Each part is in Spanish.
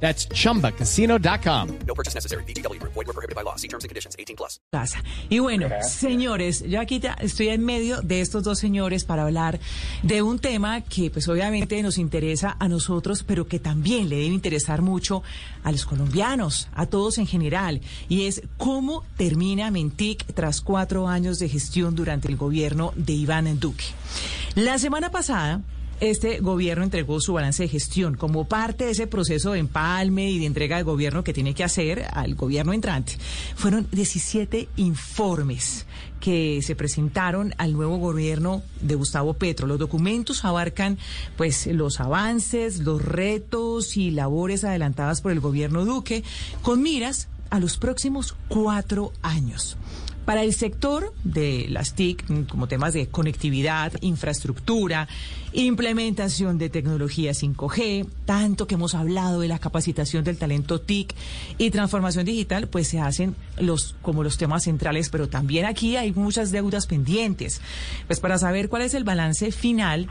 That's chumbacasino.com. No purchase necessary. BGW. Void were prohibited by law. See terms and conditions. 18 plus. casa. Y bueno, señores, yo aquí estoy en medio de estos dos señores para hablar de un tema que pues obviamente nos interesa a nosotros, pero que también le debe interesar mucho a los colombianos, a todos en general, y es cómo termina Mentic tras cuatro años de gestión durante el gobierno de Iván Duque. La semana pasada, este gobierno entregó su balance de gestión como parte de ese proceso de empalme y de entrega de gobierno que tiene que hacer al gobierno entrante. Fueron 17 informes que se presentaron al nuevo gobierno de Gustavo Petro. Los documentos abarcan pues los avances, los retos y labores adelantadas por el gobierno Duque con miras a los próximos cuatro años. Para el sector de las TIC, como temas de conectividad, infraestructura, implementación de tecnología 5G, tanto que hemos hablado de la capacitación del talento TIC y transformación digital, pues se hacen los como los temas centrales, pero también aquí hay muchas deudas pendientes. Pues para saber cuál es el balance final,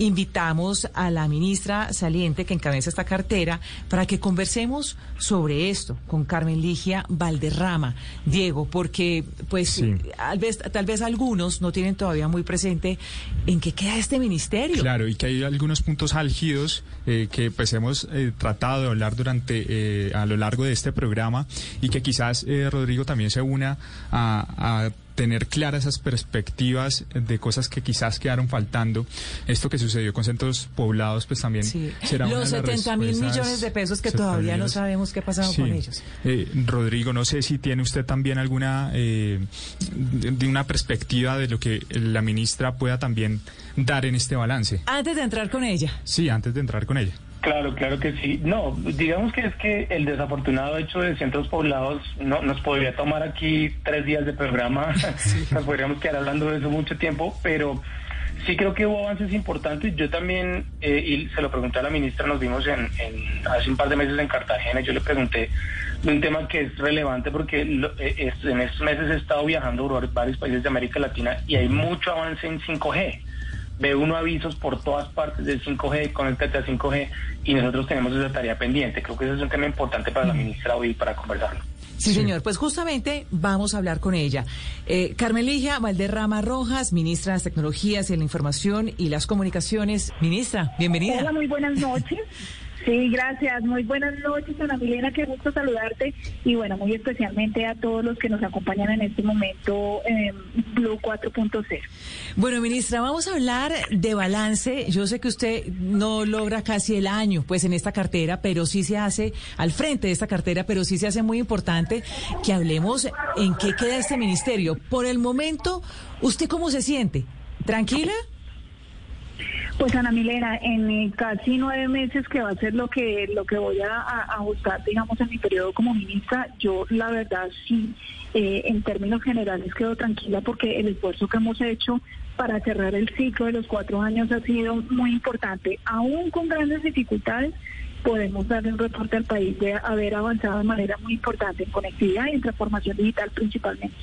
invitamos a la ministra saliente que encabeza esta cartera para que conversemos sobre esto con Carmen Ligia Valderrama. Diego, porque pues tal, vez, tal vez algunos no tienen todavía muy presente en qué queda este ministerio. Claro, y que hay algunos puntos álgidos eh, que pues hemos eh, tratado de hablar durante eh, a lo largo de este programa y que quizás eh, Rodrigo también se una a, a tener claras esas perspectivas de cosas que quizás quedaron faltando. Esto que sucedió con centros poblados, pues también Sí. será una Los de las 70 mil millones de pesos que todavía no sabemos qué ha pasado Sí. con ellos. Eh, Rodrigo, no sé si tiene usted también alguna eh, de, de una perspectiva de lo que la ministra pueda también dar en este balance. Antes de entrar con ella. Sí, antes de entrar con ella. Claro, claro que sí. No, digamos que es que el desafortunado hecho de centros poblados no nos podría tomar aquí tres días de programa. Nos podríamos quedar hablando de eso mucho tiempo, pero sí creo que hubo avances importantes. Yo también, eh, y se lo pregunté a la ministra, nos vimos en, en- hace un par de meses en Cartagena, y yo le pregunté de un tema que es relevante porque lo- eh, es- en estos meses he estado viajando por varios países de América Latina y hay mucho avance en 5G ve uno avisos por todas partes del 5G, conéctate a 5G y nosotros tenemos esa tarea pendiente. Creo que ese es un tema importante para la ministra hoy para conversarlo. Sí, señor. Pues justamente vamos a hablar con ella. Eh, Carmen Ligia Valderrama Rojas, ministra de las Tecnologías y la Información y las Comunicaciones. Ministra, bienvenida. Hola, muy buenas noches. Sí, gracias. Muy buenas noches, Ana Milena. Qué gusto saludarte. Y bueno, muy especialmente a todos los que nos acompañan en este momento en Blue 4.0. Bueno, ministra, vamos a hablar de balance. Yo sé que usted no logra casi el año, pues, en esta cartera, pero sí se hace al frente de esta cartera, pero sí se hace muy importante que hablemos en qué queda este ministerio. Por el momento, ¿usted cómo se siente? ¿Tranquila? Pues Ana Milena, en eh, casi nueve meses que va a ser lo que lo que voy a, a ajustar, digamos, en mi periodo como ministra, yo la verdad sí, eh, en términos generales quedo tranquila porque el esfuerzo que hemos hecho para cerrar el ciclo de los cuatro años ha sido muy importante, aún con grandes dificultades. Podemos darle un reporte al país de haber avanzado de manera muy importante en conectividad y en transformación digital principalmente.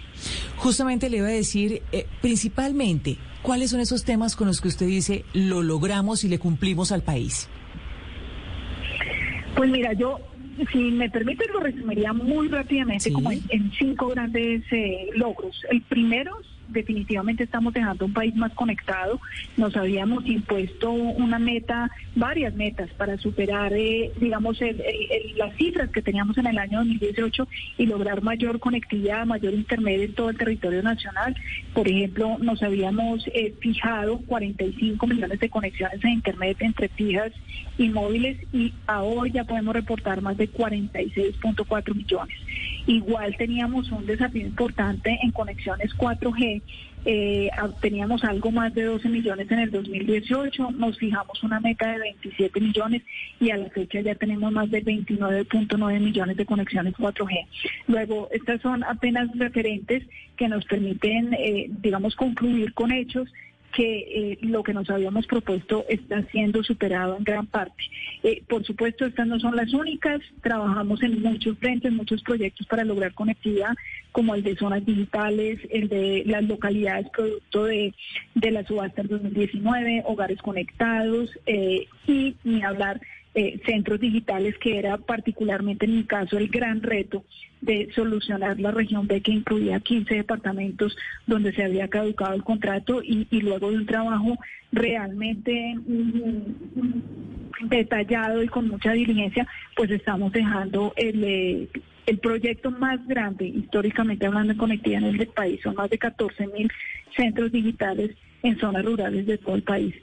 Justamente le iba a decir, eh, principalmente, ¿cuáles son esos temas con los que usted dice lo logramos y le cumplimos al país? Pues mira, yo, si me permite, lo resumiría muy rápidamente Sí. como en, en cinco grandes eh, logros. El primero, definitivamente estamos dejando un país más conectado. Nos habíamos impuesto una meta, varias metas para superar, eh, digamos, el- las cifras que teníamos en el año 2018 y lograr mayor conectividad, mayor internet en todo el territorio nacional. Por ejemplo, nos habíamos eh, fijado 45 millones de conexiones a internet entre fijas y móviles y ahora ya podemos reportar más de 46.4 millones. Igual teníamos un desafío importante en conexiones 4G. Eh, teníamos algo más de 12 millones en el 2018, nos fijamos una meta de 27 millones y a la fecha ya tenemos más de 29.9 millones de conexiones 4G. Luego, estas son apenas referentes que nos permiten, eh, digamos, concluir con hechos que eh, lo que nos habíamos propuesto está siendo superado en gran parte. Eh, por supuesto, estas no son las únicas. Trabajamos en muchos frentes, muchos proyectos para lograr conectividad, como el de zonas digitales, el de las localidades producto de, de la subasta del 2019, hogares conectados eh, y ni hablar eh, centros digitales, que era particularmente en mi caso el gran reto de solucionar la región B, que incluía 15 departamentos donde se había caducado el contrato y, luego de un trabajo realmente mm, detallado y con mucha diligencia, pues estamos dejando el... Eh, el proyecto más grande, históricamente hablando de conectividad en el país, son más de 14 mil centros digitales en zonas rurales de todo el país.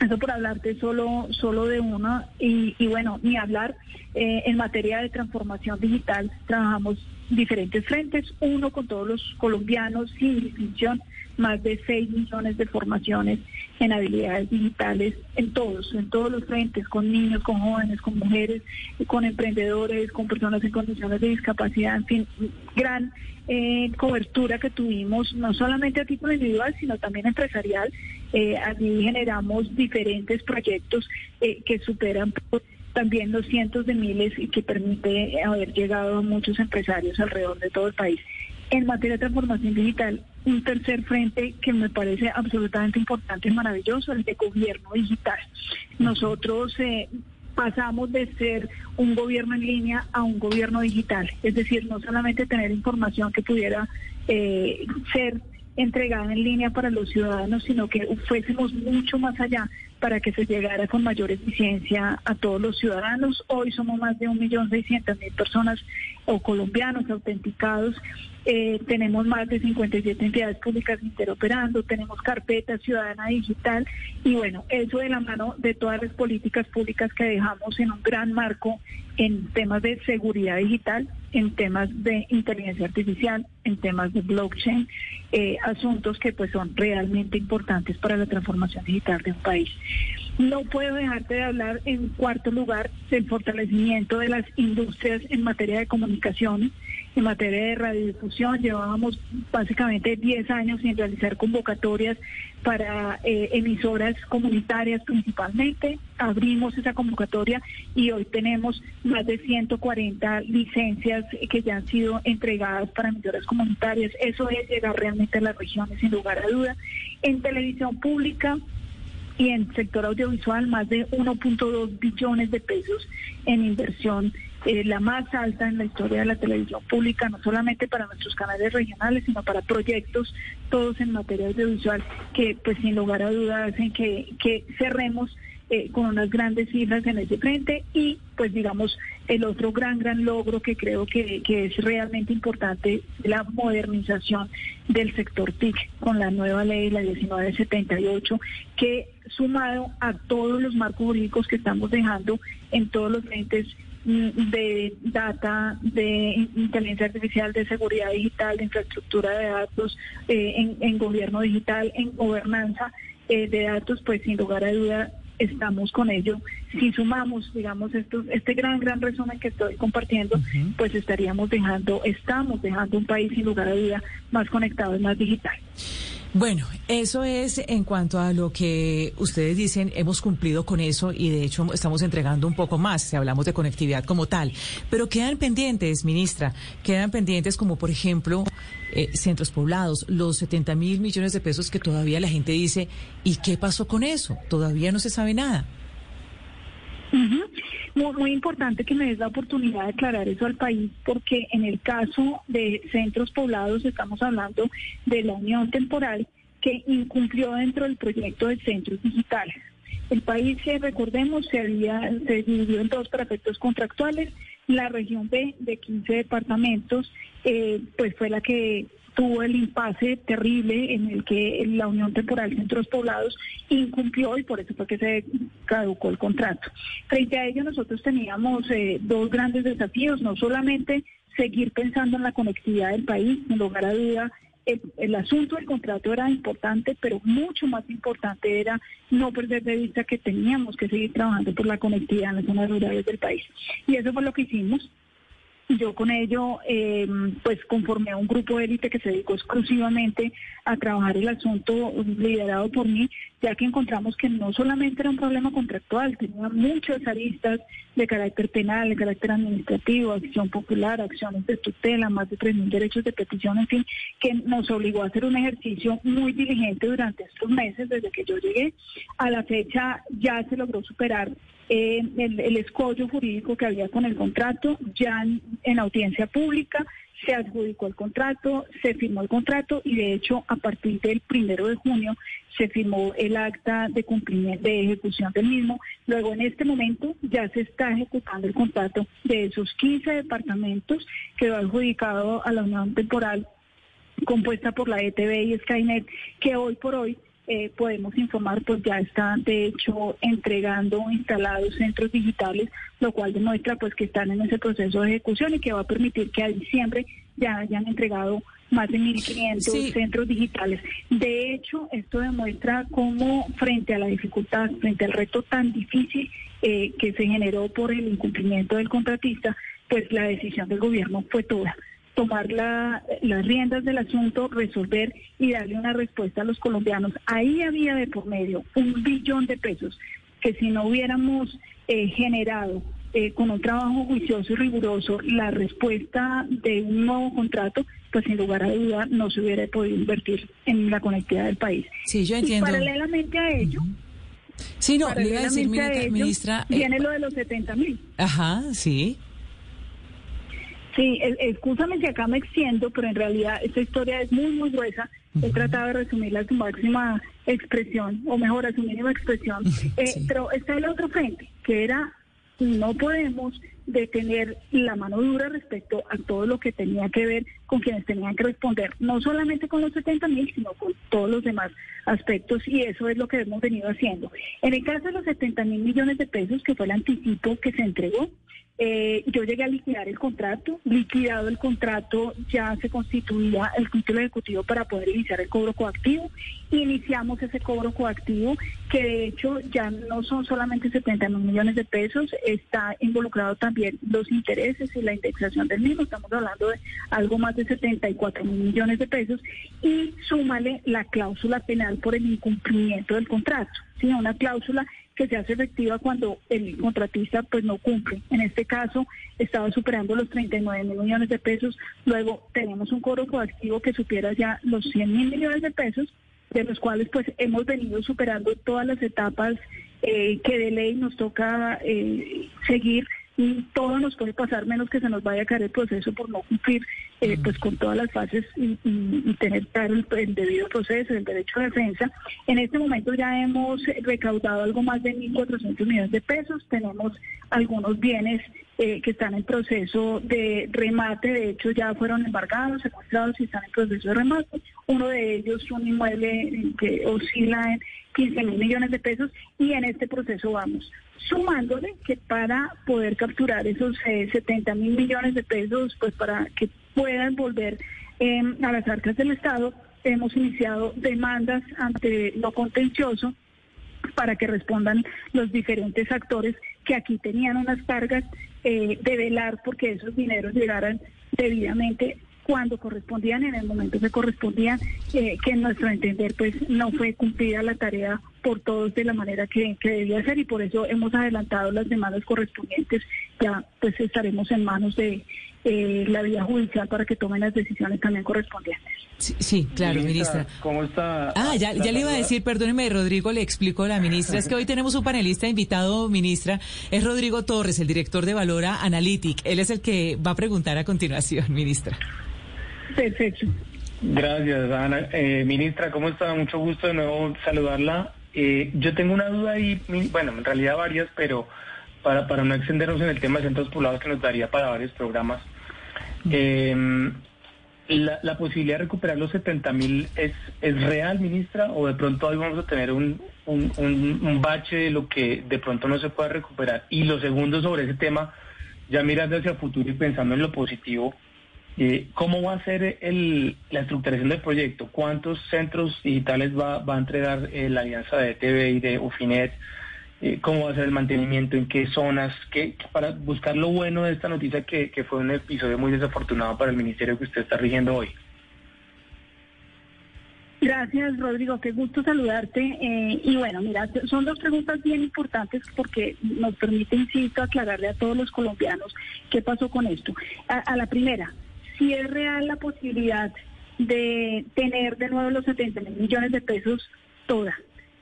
Eso por hablarte solo, solo de uno. Y, bueno, ni hablar, eh, en materia de transformación digital trabajamos diferentes frentes, uno con todos los colombianos sin distinción, más de 6 millones de formaciones en habilidades digitales en todos, en todos los frentes, con niños, con jóvenes, con mujeres, con emprendedores, con personas en condiciones de discapacidad, en fin, gran eh, cobertura que tuvimos, no solamente a título individual, sino también empresarial. Eh, allí generamos diferentes proyectos eh, que superan también los cientos de miles y que permite haber llegado a muchos empresarios alrededor de todo el país. En materia de transformación digital, un tercer frente que me parece absolutamente importante y maravilloso, el de gobierno digital. Nosotros eh, pasamos de ser un gobierno en línea a un gobierno digital, es decir, no solamente tener información que pudiera eh, ser entregada en línea para los ciudadanos, sino que fuésemos mucho más allá para que se llegara con mayor eficiencia a todos los ciudadanos. Hoy somos más de 1.600.000 personas o colombianos autenticados. Eh, tenemos más de 57 entidades públicas interoperando, tenemos carpeta ciudadana digital y bueno, eso de la mano de todas las políticas públicas que dejamos en un gran marco en temas de seguridad digital, en temas de inteligencia artificial, en temas de blockchain, eh, asuntos que pues son realmente importantes para la transformación digital de un país. No puedo dejarte de hablar en cuarto lugar del fortalecimiento de las industrias en materia de comunicaciones, en materia de radiodifusión. Llevábamos básicamente 10 años sin realizar convocatorias para eh, emisoras comunitarias principalmente. Abrimos esa convocatoria y hoy tenemos más de 140 licencias que ya han sido entregadas para emisoras comunitarias. Eso es llegar realmente a las regiones sin lugar a duda. En televisión pública y en sector audiovisual más de 1.2 billones de pesos en inversión, eh, la más alta en la historia de la televisión pública, no solamente para nuestros canales regionales, sino para proyectos todos en materia audiovisual que pues sin lugar a dudas hacen que, que cerremos eh, con unas grandes cifras en ese frente y pues digamos el otro gran gran logro que creo que, que es realmente importante la modernización del sector TIC con la nueva ley la 1978 que sumado a todos los marcos jurídicos que estamos dejando en todos los frentes mm, de data, de inteligencia artificial, de seguridad digital, de infraestructura de datos, eh, en, en, gobierno digital, en gobernanza eh, de datos, pues sin lugar a duda estamos con ello. Si sumamos, digamos, esto, este gran, gran resumen que estoy compartiendo, pues estaríamos dejando, estamos dejando un país sin lugar a duda más conectado y más digital. Bueno, eso es en cuanto a lo que ustedes dicen, hemos cumplido con eso y de hecho estamos entregando un poco más si hablamos de conectividad como tal. Pero quedan pendientes, ministra, quedan pendientes como por ejemplo eh, centros poblados, los 70 mil millones de pesos que todavía la gente dice, ¿y qué pasó con eso? Todavía no se sabe nada. Muy, muy, importante que me des la oportunidad de aclarar eso al país, porque en el caso de centros poblados estamos hablando de la unión temporal que incumplió dentro del proyecto de centros digitales. El país, recordemos, se, había, se dividió en dos efectos contractuales. La región B, de 15 departamentos, eh, pues fue la que tuvo el impasse terrible en el que la Unión Temporal Centros Poblados incumplió y por eso fue que se caducó el contrato. Frente a ello nosotros teníamos eh, dos grandes desafíos, no solamente seguir pensando en la conectividad del país, sin lugar a duda. El, asunto del contrato era importante, pero mucho más importante era no perder de vista que teníamos que seguir trabajando por la conectividad en las zonas rurales del país. Y eso fue lo que hicimos. Yo con ello, eh, pues conformé a un grupo élite que se dedicó exclusivamente a trabajar el asunto liderado por mí, ya que encontramos que no solamente era un problema contractual, tenía muchas aristas de carácter penal, de carácter administrativo, acción popular, acciones de tutela, más de 3.000 derechos de petición, en fin, que nos obligó a hacer un ejercicio muy diligente durante estos meses, desde que yo llegué. A la fecha ya se logró superar eh, el, escollo jurídico que había con el contrato, ya en, audiencia pública se adjudicó el contrato, se firmó el contrato y de hecho a partir del primero de junio se firmó el acta de cumplimiento de ejecución del mismo. Luego en este momento ya se está ejecutando el contrato de esos 15 departamentos que va adjudicado a la Unión Temporal compuesta por la ETB y Skynet, que hoy por hoy eh, podemos informar, pues ya están de hecho entregando instalados centros digitales, lo cual demuestra pues que están en ese proceso de ejecución y que va a permitir que a diciembre ya hayan entregado más de 1.500 centros digitales. De hecho, esto demuestra cómo frente a la dificultad, frente al reto tan difícil eh, que se generó por el incumplimiento del contratista, pues la decisión del gobierno fue toda tomar las riendas del asunto, resolver y darle una respuesta a los colombianos. Ahí había de por medio un billón de pesos que si no hubiéramos eh, generado eh, con un trabajo juicioso y riguroso la respuesta de un nuevo contrato, pues sin lugar a duda no se hubiera podido invertir en la conectividad del país. Sí, yo entiendo. Y paralelamente a ello, Sí, no, le iba a decir, ministra, eh, viene lo de los 70 mil. Ajá, sí. Sí, escúchame si acá me extiendo, pero en realidad esta historia es muy, muy gruesa. He tratado de resumirla a su máxima expresión, o mejor, a su mínima expresión. Eh, pero está el otro frente, que era, no podemos detener la mano dura respecto a todo lo que tenía que ver con quienes tenían que responder, no solamente con los 70 mil, sino con todos los demás aspectos, y eso es lo que hemos venido haciendo. En el caso de los 70 mil millones de pesos, que fue el anticipo que se entregó, eh, yo llegué a liquidar el contrato, liquidado el contrato ya se constituía el título ejecutivo para poder iniciar el cobro coactivo. Iniciamos ese cobro coactivo que de hecho ya no son solamente 70 mil millones de pesos, está involucrado también los intereses y la indexación del mismo, estamos hablando de algo más de 74 mil millones de pesos y súmale la cláusula penal por el incumplimiento del contrato, ¿sí? una cláusula que se hace efectiva cuando el contratista pues no cumple. En este caso estaba superando los 39 mil millones de pesos, luego tenemos un cobro coactivo que supiera ya los 100 mil millones de pesos, de los cuales pues hemos venido superando todas las etapas eh, que de ley nos toca eh, seguir y todo nos puede pasar menos que se nos vaya a caer el proceso por no cumplir eh, pues con todas las fases y, tener claro el, debido proceso, el derecho de defensa. En este momento ya hemos recaudado algo más de 1.400 millones de pesos, tenemos algunos bienes eh, que están en proceso de remate, de hecho ya fueron embargados, secuestrados y están en proceso de remate. Uno de ellos un inmueble que oscila en 15 mil millones de pesos y en este proceso vamos sumándole que para poder capturar esos 70 eh, mil millones de pesos, pues para que puedan volver em, a las arcas del Estado, hemos iniciado demandas ante lo contencioso para que respondan los diferentes actores que aquí tenían unas cargas eh, de velar porque esos dineros llegaran debidamente cuando correspondían, en el momento que correspondían, eh, que en nuestro entender pues no fue cumplida la tarea por todos de la manera que, debía ser y por eso hemos adelantado las demandas correspondientes. Ya pues estaremos en manos de eh, la vía judicial para que tomen las decisiones también correspondientes. Sí, claro, ministra. ¿Cómo está? Ah, ya, ya le iba a decir, perdóneme, Rodrigo, le explico a la ministra. Es que hoy tenemos un panelista invitado, ministra. Es Rodrigo Torres, el director de Valora Analytic. Él es el que va a preguntar a continuación, ministra. Perfecto. Gracias, Ana. Eh, ministra, ¿cómo está? Mucho gusto de nuevo saludarla. Eh, yo tengo una duda ahí, bueno, en realidad varias, pero para, para no extendernos en el tema de centros poblados que nos daría para varios programas. Em, la, posibilidad de recuperar los 70 mil es, es real, ministra, o de pronto hoy vamos a tener un, un, un, bache de lo que de pronto no se puede recuperar. Y lo segundo sobre ese tema, ya mirando hacia el futuro y pensando en lo positivo, Eh, ¿Cómo va a ser el, la estructuración del proyecto? ¿Cuántos centros digitales va, a entregar eh, la alianza de TV y de Ufinet? Eh, ¿Cómo va a ser el mantenimiento? ¿En qué zonas? ¿Qué, para buscar lo bueno de esta noticia que, fue un episodio muy desafortunado para el ministerio que usted está rigiendo hoy. Gracias, Rodrigo. Qué gusto saludarte. Eh, y bueno, mira, son dos preguntas bien importantes porque nos permite, insisto, aclararle a todos los colombianos qué pasó con esto. A, la primera, si es real la posibilidad de tener de nuevo los 70 mil millones de pesos, toda,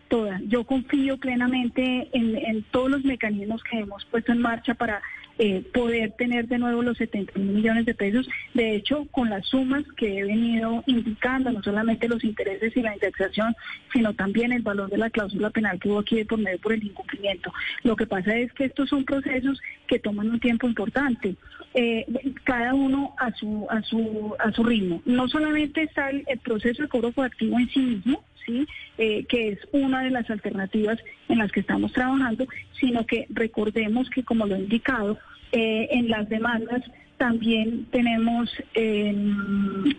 toda. Yo confío plenamente en, en todos los mecanismos que hemos puesto en marcha para eh, poder tener de nuevo los 70 mil millones de pesos. De hecho, con las sumas que he venido indicando, no solamente los intereses y la indexación, sino también el valor de la cláusula penal que hubo aquí por medio por el incumplimiento. Lo que pasa es que estos son procesos que toman un tiempo importante. Eh, cada uno a su a su a su ritmo. No solamente está el, proceso de cobro coactivo en sí mismo, Eh, que es una de las alternativas en las que estamos trabajando, sino que recordemos que, como lo he indicado, eh, en las demandas también tenemos em,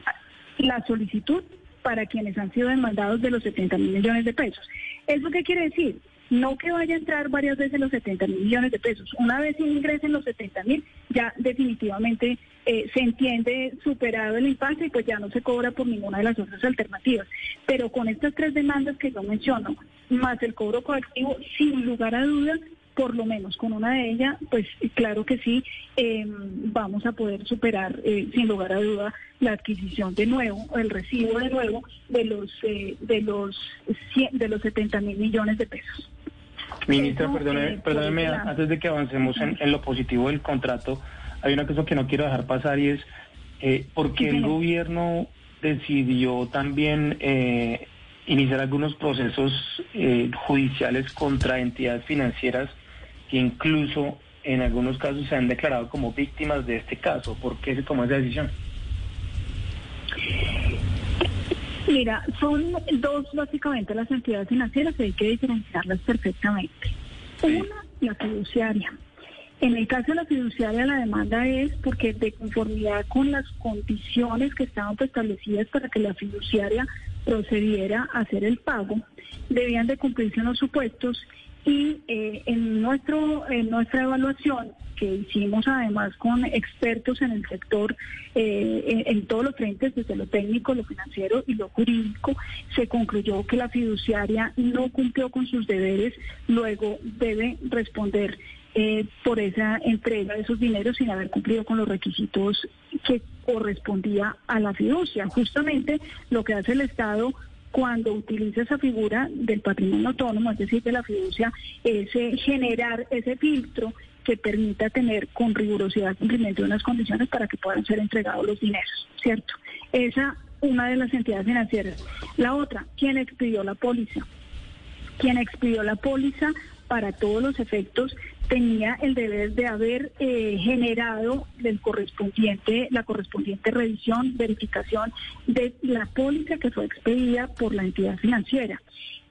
la solicitud para quienes han sido demandados de los 70 mil millones de pesos. ¿Eso qué quiere decir? No que vaya a entrar varias veces los 70 mil millones de pesos. Una vez ingresen los 70 mil, ya definitivamente eh, se entiende superado el impasse y pues ya no se cobra por ninguna de las otras alternativas. Pero con estas tres demandas que yo menciono, más el cobro colectivo, sin lugar a dudas, por lo menos con una de ellas, pues claro que sí, em, vamos a poder superar eh, sin lugar a duda la adquisición de nuevo, el recibo de nuevo de los eh, de los de los 70 mil millones de pesos. Ministra, perdóneme, perdóneme antes de que avancemos en, lo positivo del contrato, hay una cosa que no quiero dejar pasar y es eh, por qué el gobierno decidió también eh, iniciar algunos procesos eh, judiciales contra entidades financieras que incluso en algunos casos se han declarado como víctimas de este caso. ¿Por qué se tomó esa decisión? Mira, son dos básicamente las entidades financieras y hay que diferenciarlas perfectamente. Una, la fiduciaria. En el caso de la fiduciaria, la demanda es porque de conformidad con las condiciones que estaban establecidas para que la fiduciaria procediera a hacer el pago, debían de cumplirse unos supuestos y eh, en, nuestro, en nuestra evaluación, que hicimos además con expertos en el sector, eh, en, todos los frentes, desde lo técnico, lo financiero y lo jurídico, se concluyó que la fiduciaria no cumplió con sus deberes, luego debe responder eh, por esa entrega de esos dineros sin haber cumplido con los requisitos que correspondía a la fiducia. Justamente lo que hace el Estado cuando utiliza esa figura del patrimonio autónomo, es decir, de la fiducia, es eh, generar ese filtro que permita tener con rigurosidad cumplimiento de unas condiciones para que puedan ser entregados los dineros, ¿cierto? Esa una de las entidades financieras. La otra, ¿quién expidió la póliza? Quien expidió la póliza para todos los efectos tenía el deber de haber eh, generado el correspondiente, la correspondiente revisión, verificación de la póliza que fue expedida por la entidad financiera.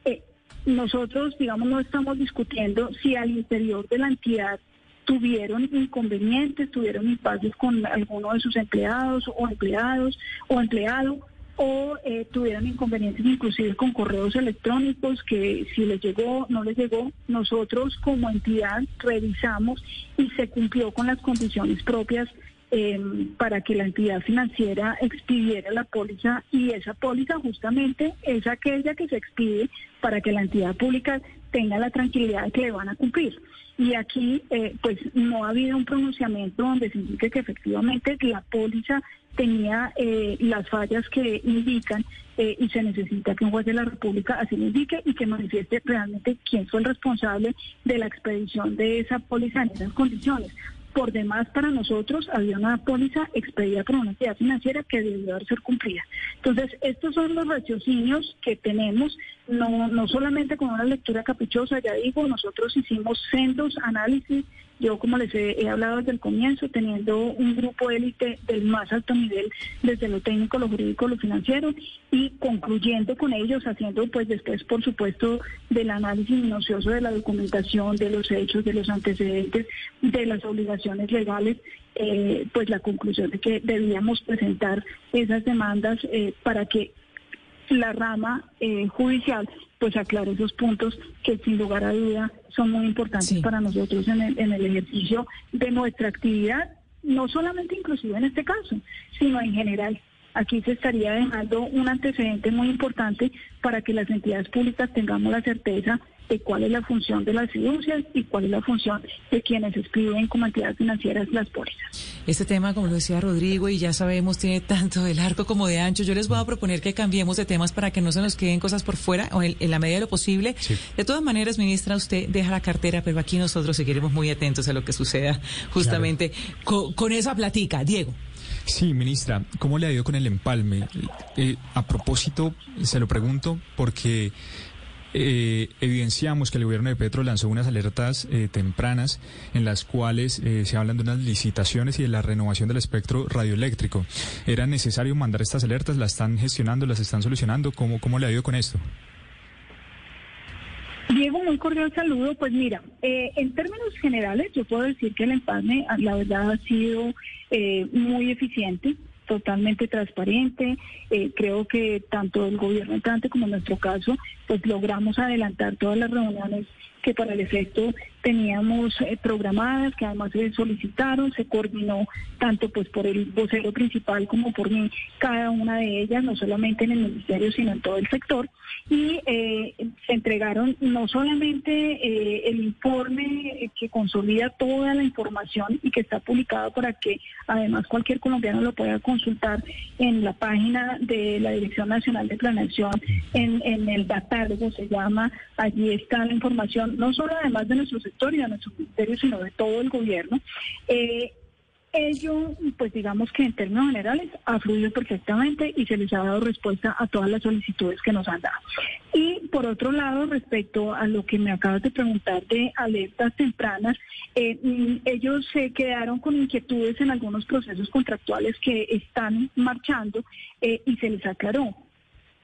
Eh, nosotros, digamos, no estamos discutiendo si al interior de la entidad tuvieron inconvenientes, tuvieron impases con alguno de sus empleados o empleados o empleado o eh, tuvieron inconvenientes inclusive con correos electrónicos que si les llegó, no les llegó, nosotros como entidad revisamos y se cumplió con las condiciones propias em, para que la entidad financiera expidiera la póliza y esa póliza justamente es aquella que se expide para que la entidad pública tenga la tranquilidad de que le van a cumplir. Y aquí, eh, pues, no ha habido un pronunciamiento donde se indique que efectivamente la póliza tenía eh, las fallas que indican eh, y se necesita que un juez de la República así lo indique y que manifieste realmente quién fue el responsable de la expedición de esa póliza en esas condiciones. Por demás, para nosotros había una póliza expedida por una entidad financiera que debió ser cumplida. Entonces, estos son los raciocinios que tenemos, no, no solamente con una lectura caprichosa, ya digo, nosotros hicimos sendos análisis yo, como les he, hablado desde el comienzo, teniendo un grupo élite del más alto nivel, desde lo técnico, lo jurídico, lo financiero, y concluyendo con ellos, haciendo pues después, por supuesto, del análisis minucioso de la documentación, de los hechos, de los antecedentes, de las obligaciones legales, eh, pues la conclusión de que debíamos presentar esas demandas eh, para que la rama eh, judicial pues aclare esos puntos que sin lugar a duda son muy importantes para nosotros en el, en el ejercicio de nuestra actividad, no solamente inclusive en este caso, sino en general. Aquí se estaría dejando un antecedente muy importante para que las entidades públicas tengamos la certeza de cuál es la función de las fiducias y cuál es la función de quienes escriben como entidades financieras las pólizas. Este tema, como lo decía Rodrigo, y ya sabemos, tiene tanto de largo como de ancho. Yo les voy a proponer que cambiemos de temas para que no se nos queden cosas por fuera, o en, la medida de lo posible. De todas maneras, ministra, usted deja la cartera, pero aquí nosotros seguiremos muy atentos a lo que suceda justamente con, esa platica. Diego. Sí, ministra, ¿cómo le ha ido con el empalme? Eh, a propósito, se lo pregunto porque eh, evidenciamos que el gobierno de Petro lanzó unas alertas eh, tempranas en las cuales eh, se hablan de unas licitaciones y de la renovación del espectro radioeléctrico. ¿Era necesario mandar estas alertas? ¿Las están gestionando? ¿Las están solucionando? ¿Cómo, cómo le ha ido con esto? Diego, muy cordial saludo. Pues mira, eh, en términos generales, yo puedo decir que el empalme, la verdad, ha sido muy eficiente totalmente transparente. Eh, creo que tanto el gobierno entrante como nuestro caso, pues logramos adelantar todas las reuniones que para el efecto teníamos eh, programadas, que además se solicitaron, se coordinó tanto pues por el vocero principal como por mí, cada una de ellas, no solamente en el ministerio, sino en todo el sector, y eh, se entregaron no solamente eh, el informe que consolida toda la información y que está publicado para que además cualquier colombiano lo pueda consultar en la página de la Dirección Nacional de Planeación, en, el datálogo se llama, allí está la información, no solo además de nuestro de nuestro ministerio, sino de todo el gobierno. Eh, ello, pues digamos que en términos generales, ha fluido perfectamente y se les ha dado respuesta a todas las solicitudes que nos han dado. Y por otro lado, respecto a lo que me acabas de preguntar de alertas tempranas, eh, mm, ellos se quedaron con inquietudes en algunos procesos contractuales que están marchando eh, y se les aclaró.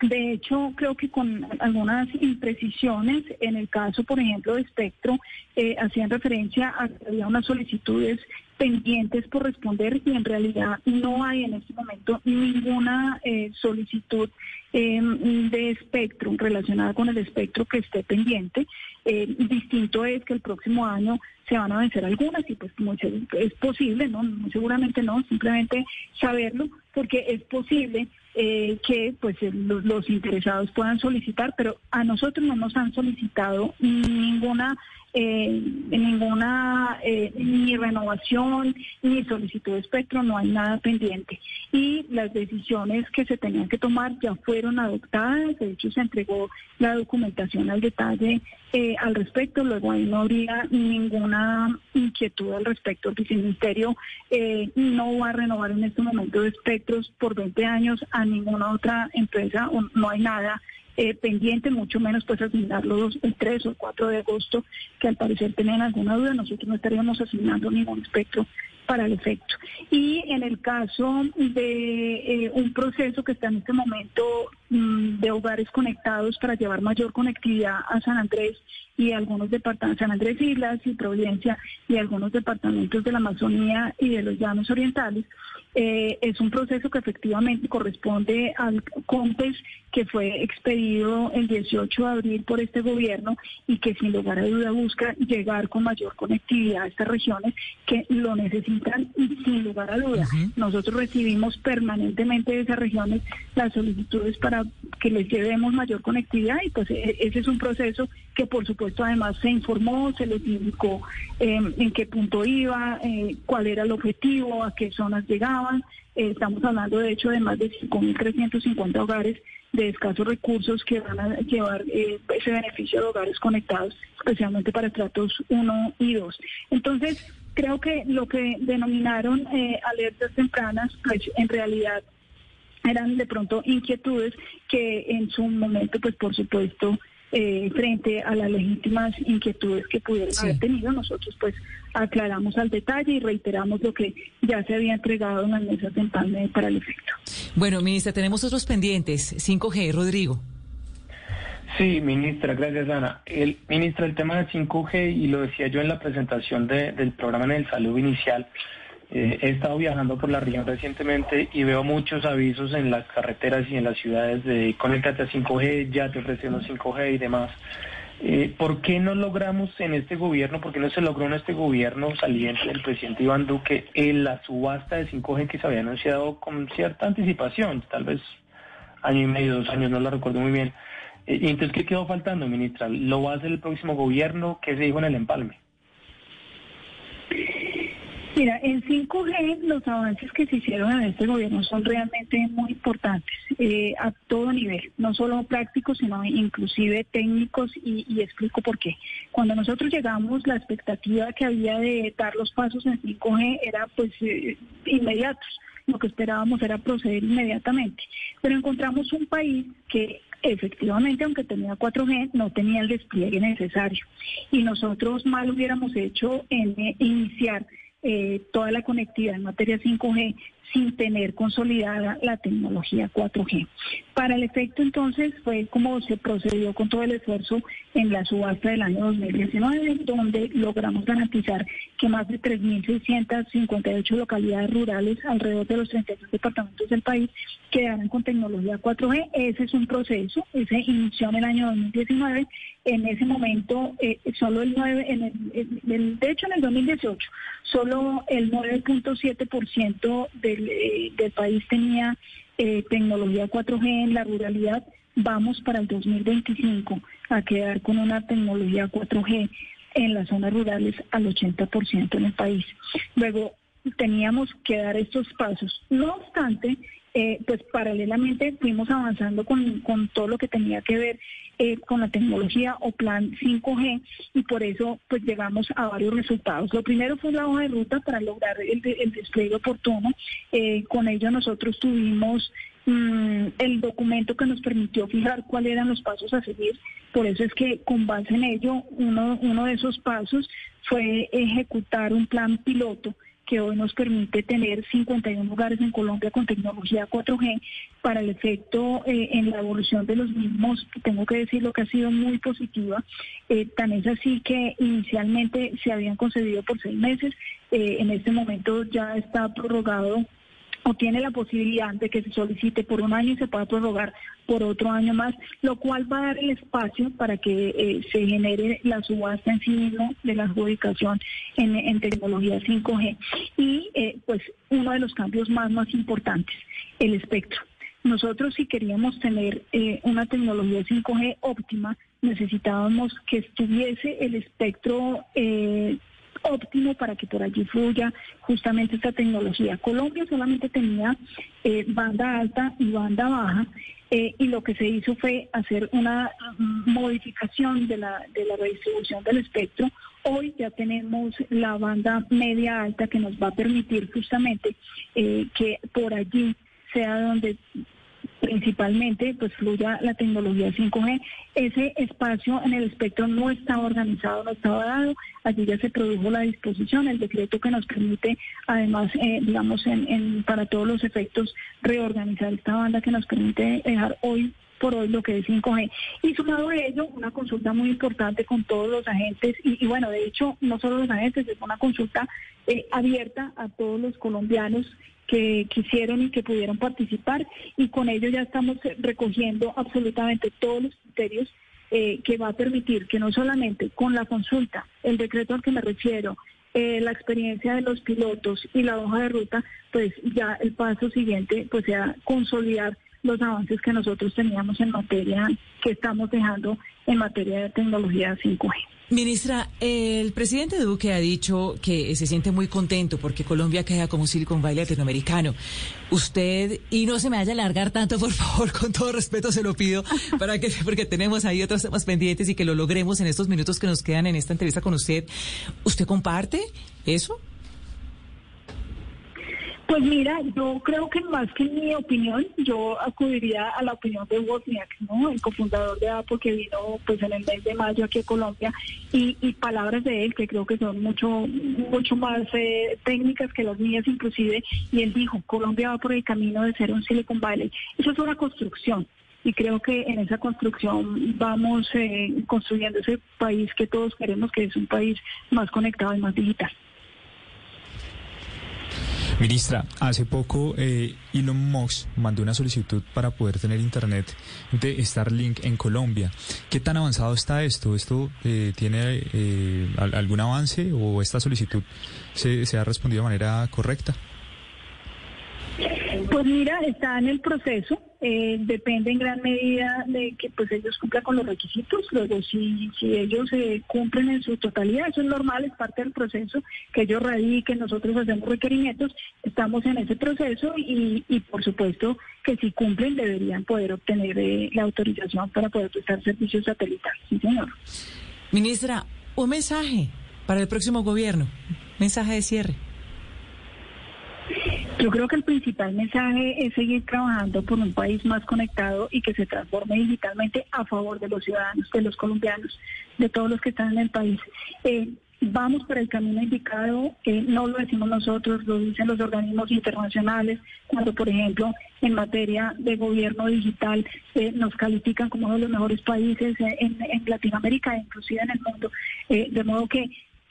De hecho, creo que con algunas imprecisiones, en el caso, por ejemplo, de Espectro, eh, hacían referencia a que había unas solicitudes pendientes por responder y en realidad no hay en este momento ninguna eh, solicitud em, de espectro relacionada con el espectro que esté pendiente. Eh, distinto es que el próximo año se van a vencer algunas y pues como es posible, no, seguramente no, simplemente saberlo porque es posible eh, que pues los interesados puedan solicitar, pero a nosotros no nos han solicitado ninguna eh, ninguna eh, ni renovación ni solicitud de espectro, no hay nada pendiente. Y las decisiones que se tenían que tomar ya fueron adoptadas, de hecho se entregó la documentación al detalle eh, al respecto, luego ahí no habría ninguna inquietud al respecto. El viceministerio eh, no va a renovar en este momento espectros por 20 años a ninguna otra empresa, no hay nada eh, pendiente, mucho menos pues asignarlos el 3 o el 4 de agosto, que al parecer tenían alguna duda, nosotros no estaríamos asignando ningún espectro para el efecto. Y en el caso de eh, un proceso que está en este momento mm, de hogares conectados para llevar mayor conectividad a San Andrés y algunos departamentos, San Andrés Islas y Providencia y algunos departamentos de la Amazonía y de los llanos orientales, eh, es un proceso que efectivamente corresponde al COMPES que fue expedido el 18 de abril por este gobierno y que sin lugar a duda busca llegar con mayor conectividad a estas regiones que lo necesitan y sin lugar a duda. Nosotros recibimos permanentemente de esas regiones las solicitudes para que les llevemos mayor conectividad y pues e, ese es un proceso que por supuesto además se informó, se les indicó eh, en qué punto iba, eh, cuál era el objetivo, a qué zonas llegaba eh, estamos hablando, de hecho, de más de 5.350 hogares de escasos recursos que van a llevar eh, ese beneficio de hogares conectados, especialmente para estratos 1 y 2. Entonces, creo que lo que denominaron alertas tempranas, pues en realidad eran de pronto inquietudes que en su momento, pues por supuesto, eh, frente a las legítimas inquietudes que pudieron haber tenido. Nosotros pues aclaramos al detalle y reiteramos lo que ya se había entregado en la mesa temprana para el efecto. Bueno, ministra, tenemos otros pendientes. 5G, Rodrigo. Sí, ministra, gracias Ana. El, ministra, el tema del 5G, y lo decía yo en la presentación del programa en el salud inicial, Eh, he estado viajando por la región recientemente y veo muchos avisos en las carreteras y en las ciudades de conéctate a 5G, ya te ofrecemos 5G y demás. Eh, ¿Por qué no logramos en este gobierno, por qué no se logró en este gobierno saliente del presidente Iván Duque en la subasta de 5G que se había anunciado con cierta anticipación, tal vez año y medio, dos años, no lo recuerdo muy bien? Eh, ¿Y entonces qué quedó faltando, ministra? ¿Lo va a hacer el próximo gobierno? ¿Qué se dijo en el empalme? Mira, en 5G los avances que se hicieron en este gobierno son realmente muy importantes eh, a todo nivel, no solo prácticos, sino inclusive técnicos y, explico por qué. Cuando nosotros llegamos, la expectativa que había de dar los pasos en 5G era pues eh, inmediatos. Lo que esperábamos era proceder inmediatamente. Pero encontramos un país que efectivamente, aunque tenía 4G, no tenía el despliegue necesario. Y nosotros mal hubiéramos hecho en eh, iniciar eh, toda la conectividad en materia 5G sin tener consolidada la tecnología 4G. Para el efecto entonces fue como se procedió con todo el esfuerzo en la subasta del año 2019, donde logramos garantizar que más de 3.658 localidades rurales alrededor de los 32 departamentos del país quedaran con tecnología 4G. Ese es un proceso, ese inició en el año 2019. En ese momento, eh, solo el 9, en el, de hecho en el 2018, solo el 9.7% del del país tenía eh, tecnología 4G en la ruralidad, vamos para el 2025 a quedar con una tecnología 4G en las zonas rurales al 80% en el país. Luego teníamos que dar estos pasos. No obstante, eh, pues paralelamente fuimos avanzando con, con, todo lo que tenía que ver eh, con la tecnología o plan 5G y por eso pues llegamos a varios resultados. Lo primero fue la hoja de ruta para lograr el, el despliegue oportuno. Eh, con ello nosotros tuvimos mm, el documento que nos permitió fijar cuáles eran los pasos a seguir. Por eso es que con base en ello, uno, uno de esos pasos fue ejecutar un plan piloto que hoy nos permite tener 51 lugares en Colombia con tecnología 4G para el efecto eh, en la evolución de los mismos. Tengo que decir lo que ha sido muy positiva. Eh, tan es así que inicialmente se habían concedido por seis meses. Eh, en este momento ya está prorrogado o tiene la posibilidad de que se solicite por un año y se pueda prorrogar por otro año más, lo cual va a dar el espacio para que eh, se genere la subasta en sí mismo de la adjudicación en, tecnología 5G. Y eh, pues uno de los cambios más, más importantes, el espectro. Nosotros si queríamos tener eh, una tecnología 5G óptima, necesitábamos que estuviese el espectro óptimo para que por allí fluya justamente esta tecnología. Colombia solamente tenía eh, banda alta y banda baja eh, y lo que se hizo fue hacer una mm, modificación de la, de la redistribución del espectro. Hoy ya tenemos la banda media alta que nos va a permitir justamente eh, que por allí sea donde principalmente pues fluya la tecnología 5G. Ese espacio en el espectro no estaba organizado, no estaba dado, allí ya se produjo la disposición, el decreto que nos permite además, eh, digamos, en, para todos los efectos reorganizar esta banda que nos permite dejar hoy por hoy lo que es 5G. Y sumado a ello, una consulta muy importante con todos los agentes, y, bueno, de hecho, no solo los agentes, es una consulta eh, abierta a todos los colombianos que quisieron y que pudieron participar y con ello ya estamos recogiendo absolutamente todos los criterios eh, que va a permitir que no solamente con la consulta, el decreto al que me refiero, eh, la experiencia de los pilotos y la hoja de ruta, pues ya el paso siguiente pues sea consolidar los avances que nosotros teníamos en materia, que estamos dejando en materia de tecnología 5G. Ministra, el presidente Duque ha dicho que se siente muy contento porque Colombia queda como Silicon Valley latinoamericano. Usted, y no se me vaya a alargar tanto, por favor, con todo respeto se lo pido, para que, porque tenemos ahí otros temas pendientes y que lo logremos en estos minutos que nos quedan en esta entrevista con usted. ¿Usted comparte eso? Pues mira, yo creo que más que mi opinión, yo acudiría a la opinión de Wozniak, ¿no? El cofundador de Apple que vino pues en el mes de mayo aquí a Colombia y, palabras de él que creo que son mucho mucho más eh, técnicas que las mías inclusive y él dijo, Colombia va por el camino de ser un Silicon Valley. Eso es una construcción y creo que en esa construcción vamos eh, construyendo ese país que todos queremos, que es un país más conectado y más digital. Ministra, hace poco eh, Elon Musk mandó una solicitud para poder tener internet de Starlink en Colombia. ¿Qué tan avanzado está esto? ¿Esto eh, tiene eh, algún avance o esta solicitud se, se ha respondido de manera correcta? Pues mira, está en el proceso, eh, depende en gran medida de que pues ellos cumplan con los requisitos, luego si, si ellos eh, cumplen en su totalidad, eso es normal, es parte del proceso, que ellos radiquen, nosotros hacemos requerimientos, estamos en ese proceso y, y por supuesto que si cumplen deberían poder obtener eh, la autorización para poder prestar servicios satelitales, sí señor. Ministra, un mensaje para el próximo gobierno, mensaje de cierre. Yo creo que el principal mensaje es seguir trabajando por un país más conectado y que se transforme digitalmente a favor de los ciudadanos, de los colombianos, de todos los que están en el país. Eh, vamos por el camino indicado, eh, no lo decimos nosotros, lo dicen los organismos internacionales, cuando por ejemplo en materia de gobierno digital eh, nos califican como uno de los mejores países en, en Latinoamérica e inclusive en el mundo. de modo que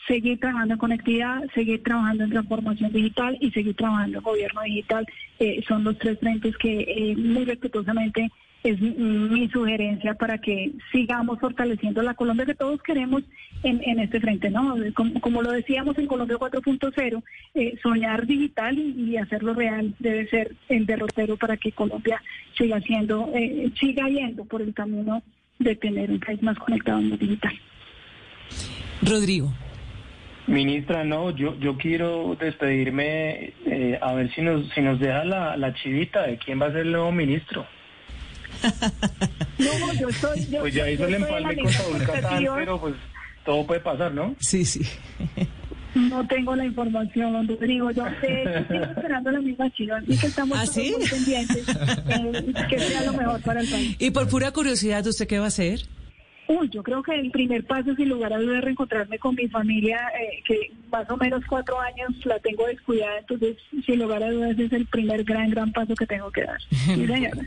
seguir trabajando en conectividad, seguir trabajando en transformación digital y seguir trabajando en gobierno digital. Eh, son los tres frentes que eh, muy respetuosamente es mi sugerencia para que sigamos fortaleciendo la Colombia que todos queremos en, este frente, ¿no? Como, lo decíamos en Colombia 4.0, eh, soñar digital y, hacerlo real debe ser el derrotero para que Colombia siga siendo, eh, siga yendo por el camino de tener un país más conectado en lo digital. Rodrigo. Ministra, no, yo yo quiero despedirme eh, a ver si nos si nos deja la, la chivita de quién va a ser el nuevo ministro. no, yo soy. Yo, pues ya hizo el empalme con Saúl Catán, pero pues todo puede pasar, ¿no? Sí, sí. No tengo la información, Rodrigo. Yo sé, estoy esperando la misma chiva, así que estamos ¿Ah, muy pendientes eh, que sea lo mejor para el país. Y por pura curiosidad, ¿usted qué va a hacer? Uy, yo creo que el primer paso, sin lugar a dudas, es reencontrarme con mi familia, eh, que más o menos cuatro años la tengo descuidada, entonces, sin lugar a dudas, es el primer gran, gran paso que tengo que dar.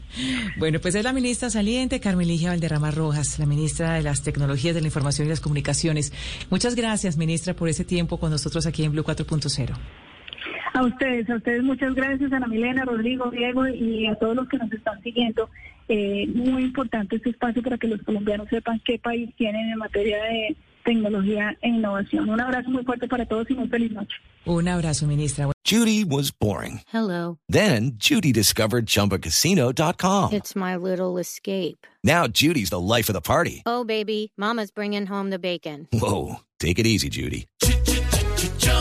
bueno, pues es la ministra saliente, Carmeligia Valderrama Rojas, la ministra de las Tecnologías de la Información y las Comunicaciones. Muchas gracias, ministra, por ese tiempo con nosotros aquí en Blue 4.0. A ustedes, a ustedes muchas gracias, Ana Milena, Rodrigo, Diego y a todos los que nos están siguiendo. Eh, muy importante este espacio para que los colombianos sepan qué país tienen en materia de tecnología e innovación. Un abrazo muy fuerte para todos y muy feliz noche. Un abrazo, ministra. Judy was boring. Hello. Then Judy discovered chumbacasino.com. It's my little escape. Now Judy's the life of the party. Oh, baby, mama's bringing home the bacon. Whoa, take it easy, Judy.